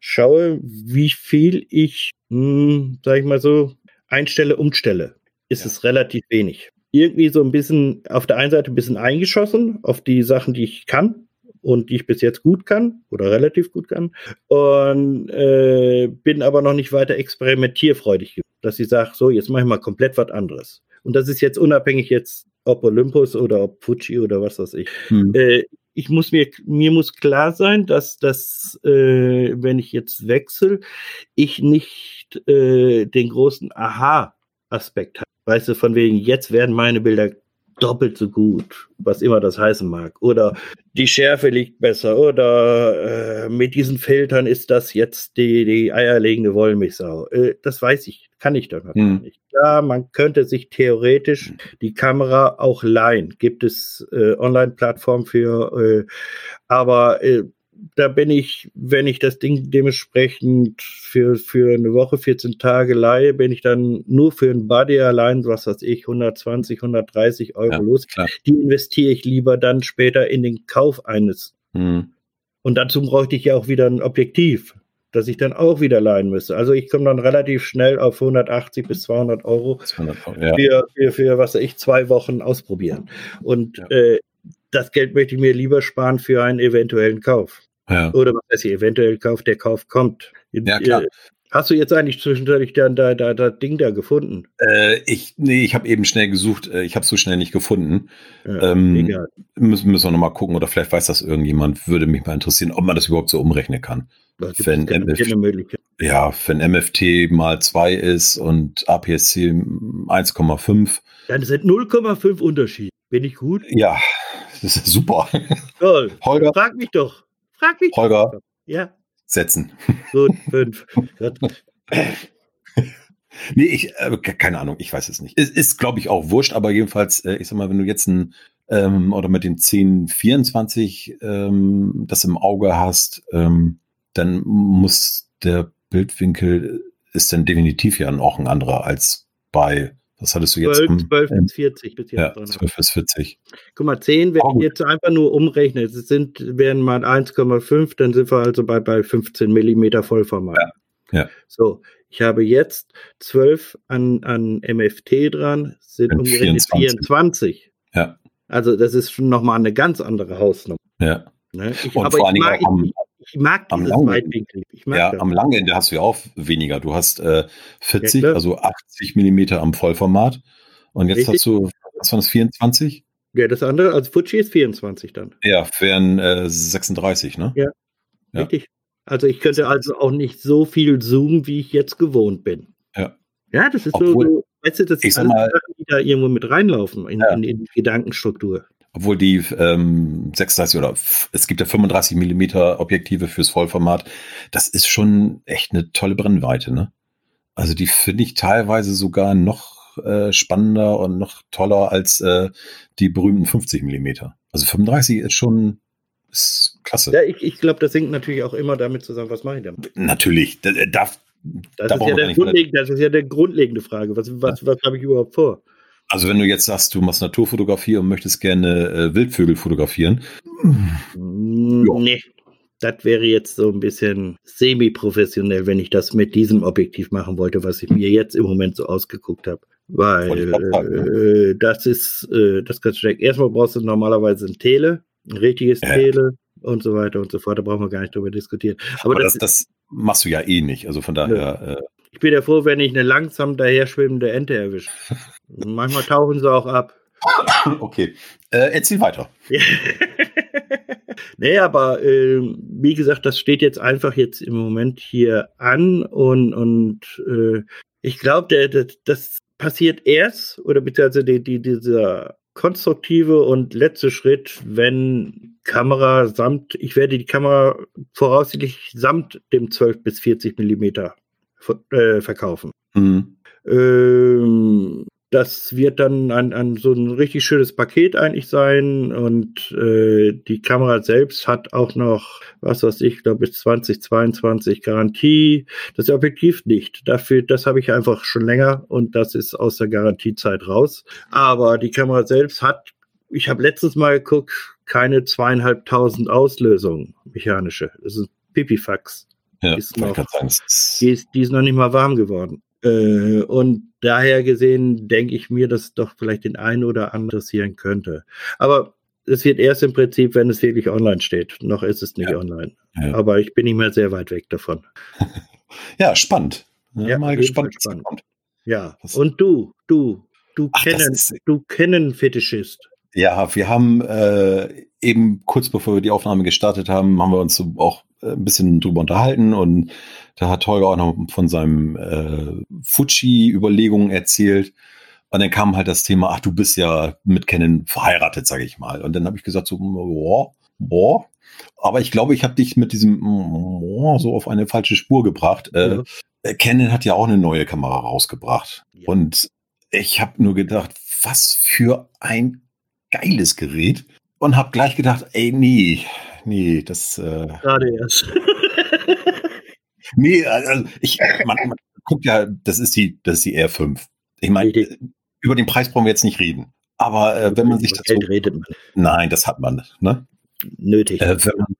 schaue, wie viel ich, hm, sag ich mal so, einstelle, umstelle, ist ja. es relativ wenig irgendwie so ein bisschen auf der einen Seite ein bisschen eingeschossen auf die Sachen, die ich kann und die ich bis jetzt gut kann oder relativ gut kann und äh, bin aber noch nicht weiter experimentierfreudig, dass ich sage, so jetzt mache ich mal komplett was anderes. Und das ist jetzt unabhängig jetzt ob Olympus oder ob Fuji oder was weiß ich. Hm. Äh, ich muss mir, mir muss klar sein, dass das, äh, wenn ich jetzt wechsle, ich nicht äh, den großen Aha-Aspekt habe. Weißt du, von wegen, jetzt werden meine Bilder doppelt so gut, was immer das heißen mag. Oder die Schärfe liegt besser. Oder äh, mit diesen Filtern ist das jetzt die, die eierlegende Wollmilchsau. Äh, das weiß ich. Kann ich doch hm. nicht. Ja, man könnte sich theoretisch die Kamera auch leihen. Gibt es äh, Online-Plattformen für, äh, aber äh, da bin ich, wenn ich das Ding dementsprechend für, für eine Woche, 14 Tage leihe, bin ich dann nur für ein Buddy allein, was weiß ich, 120, 130 Euro ja, los. Klar. Die investiere ich lieber dann später in den Kauf eines. Hm. Und dazu bräuchte ich ja auch wieder ein Objektiv, das ich dann auch wieder leihen müsste. Also ich komme dann relativ schnell auf 180 bis 200 Euro, 200 Euro ja. für, für, für, was weiß ich, zwei Wochen ausprobieren. Und ja. äh, das Geld möchte ich mir lieber sparen für einen eventuellen Kauf. Ja. Oder was heißt hier, eventuell Kauf, der Kauf kommt. Ja, klar. Äh, hast du jetzt eigentlich zwischendurch dann da, da, da Ding da gefunden? Äh, ich, nee, ich habe eben schnell gesucht. Äh, ich habe so schnell nicht gefunden. Ja, ähm, egal. Müssen, müssen wir nochmal gucken oder vielleicht weiß das irgendjemand. Würde mich mal interessieren, ob man das überhaupt so umrechnen kann. Wenn MF, ja, wenn MFT mal 2 ist und APS-C 1,5. Dann sind 0,5 Unterschied. Bin ich gut? Ja, das ist super. Toll. Holger. Frag mich doch. Frag mich. Holger. Doch. Ja. Setzen. Gut, fünf. nee, ich, äh, keine Ahnung, ich weiß es nicht. Es ist, glaube ich, auch wurscht, aber jedenfalls, äh, ich sag mal, wenn du jetzt ein ähm, oder mit dem 1024 ähm, das im Auge hast, ähm, dann muss der Bildwinkel ist dann definitiv ja auch ein anderer als bei was hattest du jetzt? 12, 12 bis 40 bis jetzt. Ja, 12 bis 40. Guck mal, 10, wenn oh, ich jetzt einfach nur umrechne, es sind, wären mal 1,5, dann sind wir also bei, bei 15 Millimeter Vollformat. Ja. ja. So, ich habe jetzt 12 an, an MFT dran, sind umgerechnet 24. 24. Ja. Also das ist schon nochmal eine ganz andere Hausnummer. Ja. Ne? Ich, Und vor allen Dingen auch am, ich mag am dieses Weitwinkel. ja, das. am langen Ende hast du ja auch weniger. Du hast äh, 40, ja, also 80 Millimeter am Vollformat. Und jetzt Richtig. hast du, was waren das, 24? Ja, das andere, also Fuji ist 24 dann. Ja, wären äh, 36, ne? Ja. ja. Richtig. Also ich könnte also auch nicht so viel zoomen, wie ich jetzt gewohnt bin. Ja. Ja, das ist Obwohl, so, weißt du, das sind alles mal, Sachen, die da irgendwo mit reinlaufen in, ja. in, in die Gedankenstruktur. Obwohl die ähm, 36 oder es gibt ja 35 Millimeter Objektive fürs Vollformat. Das ist schon echt eine tolle Brennweite, ne? Also die finde ich teilweise sogar noch äh, spannender und noch toller als äh, die berühmten 50 Millimeter. Also 35 ist schon ist klasse. Ja, ich, ich glaube, das hängt natürlich auch immer damit zusammen, was mache ich damit? Natürlich, da, darf. Das, da ist ja der das ist ja der grundlegende Frage. Was, was, ja. was habe ich überhaupt vor? Also wenn du jetzt sagst, du machst Naturfotografie und möchtest gerne äh, Wildvögel fotografieren. Mm, ja. Nee, das wäre jetzt so ein bisschen semi-professionell, wenn ich das mit diesem Objektiv machen wollte, was ich mir jetzt im Moment so ausgeguckt habe. Weil äh, das ist äh, das ganz schlecht. Erstmal brauchst du normalerweise ein Tele, ein richtiges ja. Tele und so weiter und so fort. Da brauchen wir gar nicht drüber diskutieren. Aber, Aber das, das, machst du ja eh nicht. Also von daher. Ja. Äh, ich bin ja froh, wenn ich eine langsam daher schwimmende Ente erwische. Manchmal tauchen sie auch ab. Okay, äh, erzähl weiter. nee, aber äh, wie gesagt, das steht jetzt einfach jetzt im Moment hier an und, und äh, ich glaube, das passiert erst oder beziehungsweise die, die, dieser konstruktive und letzte Schritt, wenn Kamera samt, ich werde die Kamera voraussichtlich samt dem 12 bis 40 Millimeter äh, verkaufen. Mhm. Ähm, das wird dann ein, ein, so ein richtig schönes Paket eigentlich sein und äh, die Kamera selbst hat auch noch, was weiß ich, glaube bis 2022 Garantie. Das Objektiv nicht. Dafür, das habe ich einfach schon länger und das ist aus der Garantiezeit raus. Aber die Kamera selbst hat, ich habe letztes Mal geguckt, keine zweieinhalbtausend Auslösungen mechanische. Das ist Pipifax. Ja, ist noch, die, ist, die ist noch nicht mal warm geworden. Äh, und daher gesehen denke ich mir, dass doch vielleicht den einen oder anderen interessieren könnte. Aber es wird erst im Prinzip, wenn es wirklich online steht. Noch ist es nicht ja. online. Ja. Aber ich bin nicht mehr sehr weit weg davon. ja, spannend. Ja, mal gespannt, kommt. Ja, und du, du, du Ach, kennen, du kennen Fetischist. Ja, wir haben äh, eben kurz bevor wir die Aufnahme gestartet haben, haben wir uns so auch äh, ein bisschen drüber unterhalten und da hat Holger auch noch von seinem äh, Fuji-Überlegungen erzählt. Und dann kam halt das Thema, ach, du bist ja mit Canon verheiratet, sage ich mal. Und dann habe ich gesagt so, boah, boah. Aber ich glaube, ich habe dich mit diesem boah, so auf eine falsche Spur gebracht. Äh, äh, Canon hat ja auch eine neue Kamera rausgebracht. Ja. Und ich habe nur gedacht, was für ein geiles Gerät. Und habe gleich gedacht, ey, nee, nee, das. Äh, Gerade erst. nee, also ich, man, man guckt ja, das ist die, das ist die R5. Ich meine, über den Preis brauchen wir jetzt nicht reden. Aber äh, wenn man sich dazu. Geld redet man. Nein, das hat man, ne? Nötig. Äh, man,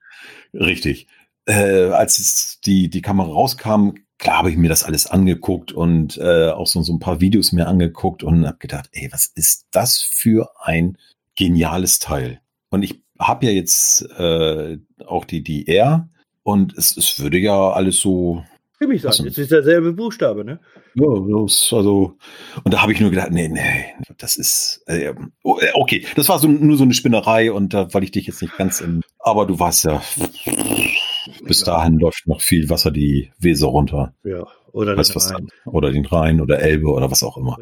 richtig. Äh, als die, die Kamera rauskam, klar habe ich mir das alles angeguckt und äh, auch so, so ein paar Videos mir angeguckt und habe gedacht, ey, was ist das für ein geniales Teil? Und ich habe ja jetzt äh, auch die, die R und es, es würde ja alles so Stimmig sein. Achso. Es ist derselbe Buchstabe, ne? Ja, das, also, und da habe ich nur gedacht, nee, nee, das ist, äh, oh, äh, okay, das war so, nur so eine Spinnerei und da, weil ich dich jetzt nicht ganz im, aber du weißt ja, bis Ja. dahin läuft noch viel Wasser die Weser runter. Ja. Oder Weißt den Rhein. oder den Rhein oder Elbe oder was auch immer.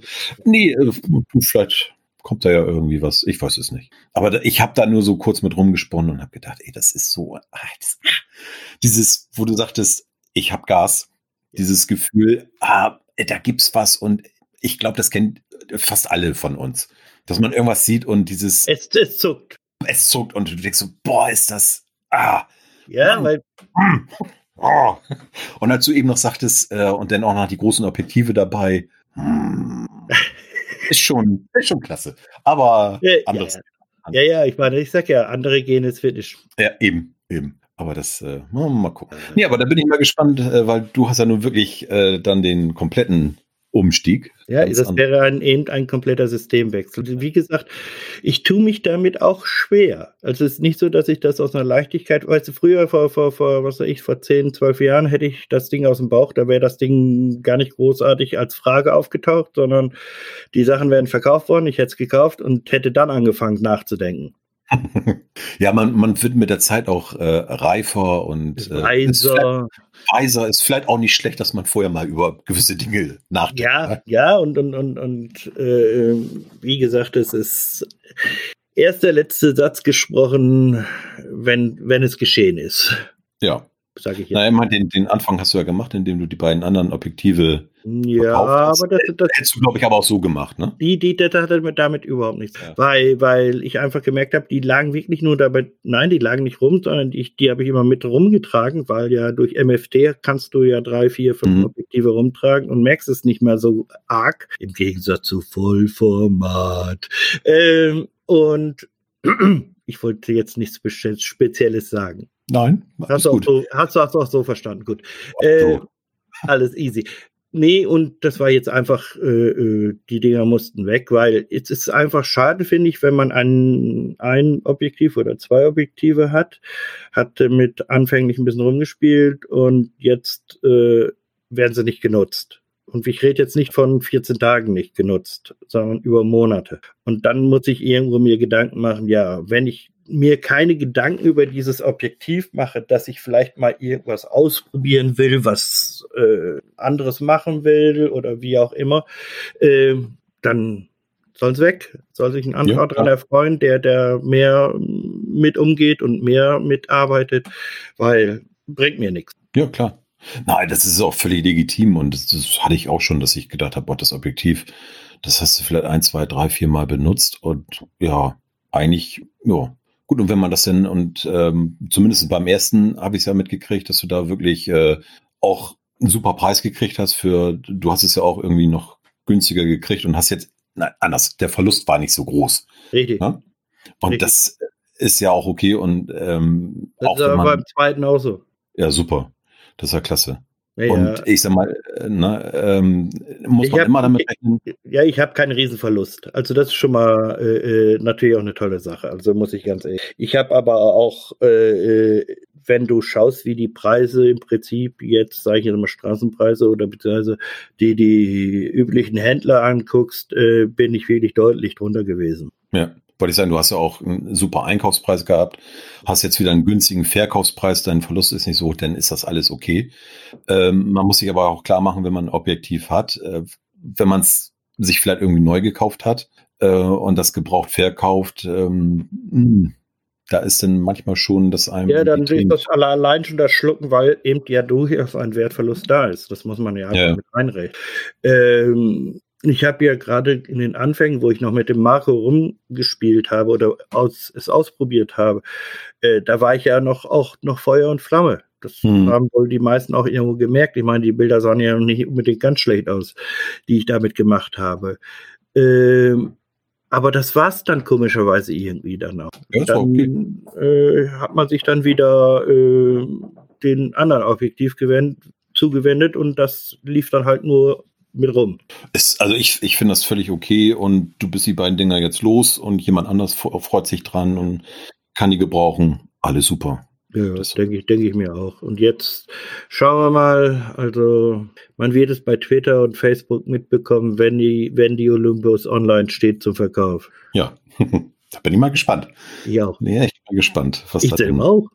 Nee, äh, du, vielleicht kommt da ja irgendwie was, ich weiß es nicht. Aber ich habe da nur so kurz mit rumgesponnen und habe gedacht, ey, das ist so, ah, das, ah, dieses, wo du sagtest, ich habe Gas, dieses Gefühl, ah, da gibt's was und ich glaube, das kennt fast alle von uns. Dass man irgendwas sieht und dieses, Es, es zuckt. es zuckt und du denkst so, boah, ist das, ah, Ja, Mann. weil mm, oh. Und du eben noch sagtest, äh, und dann auch noch die großen Objektive dabei, mm, ist schon, ist schon klasse. Aber Ja, anderes. ja, ja, ich meine, ich sag ja, andere gehen ins Finish. Ja, eben, eben. Aber das, äh, mal gucken. Nee, aber da bin ich mal gespannt, äh, weil du hast ja nun wirklich äh, dann den kompletten Umstieg. Ja, das wäre ein, eben ein kompletter Systemwechsel. Wie gesagt, ich tue mich damit auch schwer. Also es ist nicht so, dass ich das aus einer Leichtigkeit, weißt du, früher, vor, vor, vor, was weiß ich, vor 10, 12 Jahren hätte ich das Ding aus dem Bauch, da wäre das Ding gar nicht großartig als Frage aufgetaucht, sondern die Sachen wären verkauft worden, ich hätte es gekauft und hätte dann angefangen nachzudenken. Ja, man, man wird mit der Zeit auch äh, reifer und ist vielleicht- Weiser. weiser. Ist vielleicht auch nicht schlecht, dass man vorher mal über gewisse Dinge nachdenkt. Ja, ne? ja, und, und, und, und äh, wie gesagt, es ist erst der letzte Satz gesprochen, wenn, wenn es geschehen ist, Ja. Sage ich Na, jetzt. ich meine, den, den Anfang hast du ja gemacht, indem du die beiden anderen Objektive Ja, aber das, das, hättest du, glaube ich, aber auch so gemacht, ne? die, die, das hatte mit damit überhaupt nichts. Ja. Weil, weil ich einfach gemerkt habe, die lagen wirklich nur dabei, nein, die lagen nicht rum, sondern die, die habe ich immer mit rumgetragen, weil ja durch MFT kannst du ja drei, vier, fünf Mhm. Objektive rumtragen und merkst es nicht mehr so arg, im Gegensatz zu Vollformat. Ähm, und ich wollte jetzt nichts Spezielles sagen. Nein, Hast du, auch gut. so, hast du hast du auch so verstanden, gut. Äh, alles easy. Nee, und das war jetzt einfach, äh, äh, die Dinger mussten weg, weil es ist einfach schade, finde ich, wenn man ein, ein Objektiv oder zwei Objektive hat, hatte mit anfänglich ein bisschen rumgespielt und jetzt äh, werden sie nicht genutzt. Und ich rede jetzt nicht von 14 Tagen nicht genutzt, sondern über Monate. Und dann muss ich irgendwo mir Gedanken machen, ja, wenn ich mir keine Gedanken über dieses Objektiv mache, dass ich vielleicht mal irgendwas ausprobieren will, was äh, anderes machen will oder wie auch immer, äh, dann soll es weg. Soll sich ein anderer Ja, klar. erfreuen, der, der mehr mit umgeht und mehr mitarbeitet, weil bringt mir nichts. Ja, klar. Nein, das ist auch völlig legitim und das, das hatte ich auch schon, dass ich gedacht habe, boah, das Objektiv, das hast du vielleicht ein, zwei, drei, vier Mal benutzt und ja, eigentlich, ja. Gut, und wenn man das denn, und ähm, zumindest beim ersten habe ich es ja mitgekriegt, dass du da wirklich äh, auch einen super Preis gekriegt hast für, du hast es ja auch irgendwie noch günstiger gekriegt und hast jetzt, nein, anders, der Verlust war nicht so groß. Richtig. Ja? Und Richtig. das ist ja auch okay und ähm, Das auch ist aber man, beim zweiten auch so. ja, super. Das ist ja klasse. Ja, Und ja. ich sag mal, äh, ne, ähm, muss Ich man hab- immer damit rechnen. Ja, ich habe keinen Riesenverlust. Also das ist schon mal äh, äh, natürlich auch eine tolle Sache. Also muss ich ganz ehrlich. Ich habe aber auch, äh, äh, wenn du schaust, wie die Preise im Prinzip jetzt, sage ich jetzt mal Straßenpreise oder beziehungsweise die die üblichen Händler anguckst, äh, bin ich wirklich deutlich drunter gewesen. Ja, wollte ich sagen, du hast ja auch einen super Einkaufspreis gehabt, hast jetzt wieder einen günstigen Verkaufspreis, dein Verlust ist nicht so hoch, dann ist das alles okay. Ähm, man muss sich aber auch klar machen, wenn man ein Objektiv hat, äh, wenn man es sich vielleicht irgendwie neu gekauft hat äh, und das gebraucht verkauft, ähm, mh, da ist dann manchmal schon das einem. Ja, dann ist das allein schon das Schlucken, weil eben ja durchaus ein Wertverlust da ist. Das muss man ja, ja. mit einrechnen. Ähm, ich habe ja gerade in den Anfängen, wo ich noch mit dem Marco rumgespielt habe oder aus, es ausprobiert habe, äh, da war ich ja noch auch noch Feuer und Flamme. Das hm. haben wohl die meisten auch irgendwo gemerkt. Ich meine, die Bilder sahen ja nicht unbedingt ganz schlecht aus, die ich damit gemacht habe. Ähm, aber das war es dann komischerweise irgendwie dann auch. Ja, dann okay. äh, hat man sich dann wieder äh, den anderen Objektiv zugewendet und das lief dann halt nur mit rum. Es, also ich, ich finde das völlig okay und du bist die beiden Dinger jetzt los und jemand anders freut sich dran und kann die gebrauchen. Alles super. Ja, das denke ich, denke ich mir auch. Und jetzt schauen wir mal, also man wird es bei Twitter und Facebook mitbekommen, wenn die, wenn die Olympus online steht zum Verkauf. Ja, da bin ich mal gespannt. Ich auch. Ja, ich bin gespannt. Was ich selber auch.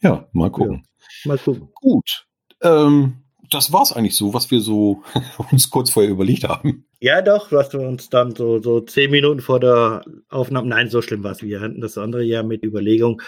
Ja, mal gucken. Ja, mal gucken. Gut. Ähm, das war es eigentlich so, was wir so uns kurz vorher überlegt haben. Ja, doch, was wir uns dann so, so zehn Minuten vor der Aufnahme, nein, so schlimm war es. Wir hatten das andere ja mit Überlegung,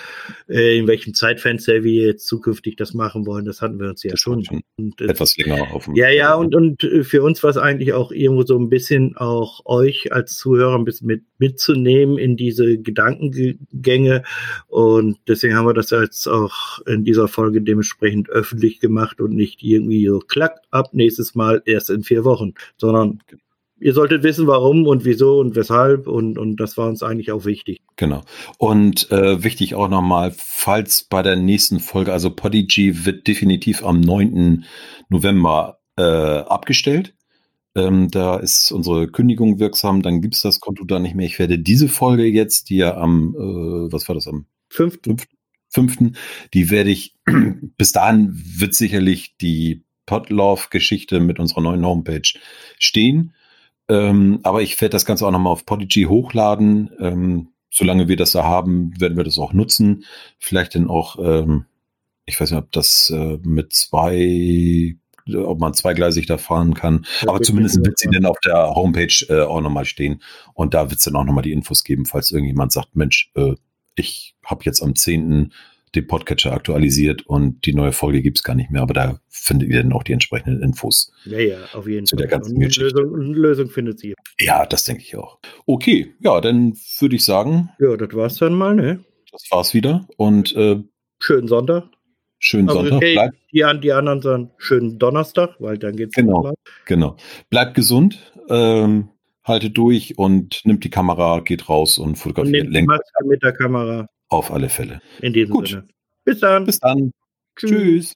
äh, in welchem Zeitfenster wir jetzt zukünftig das machen wollen. Das hatten wir uns ja schon. schon und, äh, etwas länger auf dem Ja, ja, und, und äh, für uns war es eigentlich auch irgendwo so ein bisschen auch euch als Zuhörer ein bisschen mit, mitzunehmen in diese Gedankengänge. Und deswegen haben wir das jetzt auch in dieser Folge dementsprechend öffentlich gemacht und nicht irgendwie so klack ab nächstes Mal erst in vier Wochen, sondern ihr solltet wissen, warum und wieso und weshalb und, und das war uns eigentlich auch wichtig. Genau. Und äh, wichtig auch nochmal, falls bei der nächsten Folge, also Podigy wird definitiv am 9. November äh, abgestellt. Ähm, da ist unsere Kündigung wirksam, dann gibt es das Konto da nicht mehr. Ich werde diese Folge jetzt, die ja am, äh, was war das, am 5. 5. die werde ich, bis dahin wird sicherlich die Podlove-Geschichte mit unserer neuen Homepage stehen. Ähm, aber ich werde das Ganze auch nochmal auf Podigy hochladen. Ähm, solange wir das da haben, werden wir das auch nutzen. Vielleicht dann auch, ähm, ich weiß nicht, ob das äh, mit zwei, ob man zweigleisig da fahren kann. Ja, aber zumindest wird sie dann auf der Homepage äh, auch nochmal stehen. Und da wird es dann auch nochmal die Infos geben, falls irgendjemand sagt, Mensch, äh, ich habe jetzt am 10 den Podcatcher aktualisiert und die neue Folge gibt es gar nicht mehr, aber da findet ihr dann auch die entsprechenden Infos. Ja, ja, auf jeden zu Fall. Der ganzen und Lösung, eine Lösung findet sie. Ja, das denke ich auch. Okay, ja, dann würde ich sagen. Ja, das war's dann mal, ne? Das war's wieder und äh, schönen Sonntag. Schönen also, Sonntag. Okay, Bleib die, die anderen sagen schönen Donnerstag, weil dann geht's Genau, genau. Bleibt gesund. Ähm, haltet durch und nimmt die Kamera, geht raus und fotografiert. Und die Maske mit der Kamera. Auf alle Fälle. In diesem Gut. Sinne. Bis dann. Bis dann. Tschüss. Tschüss.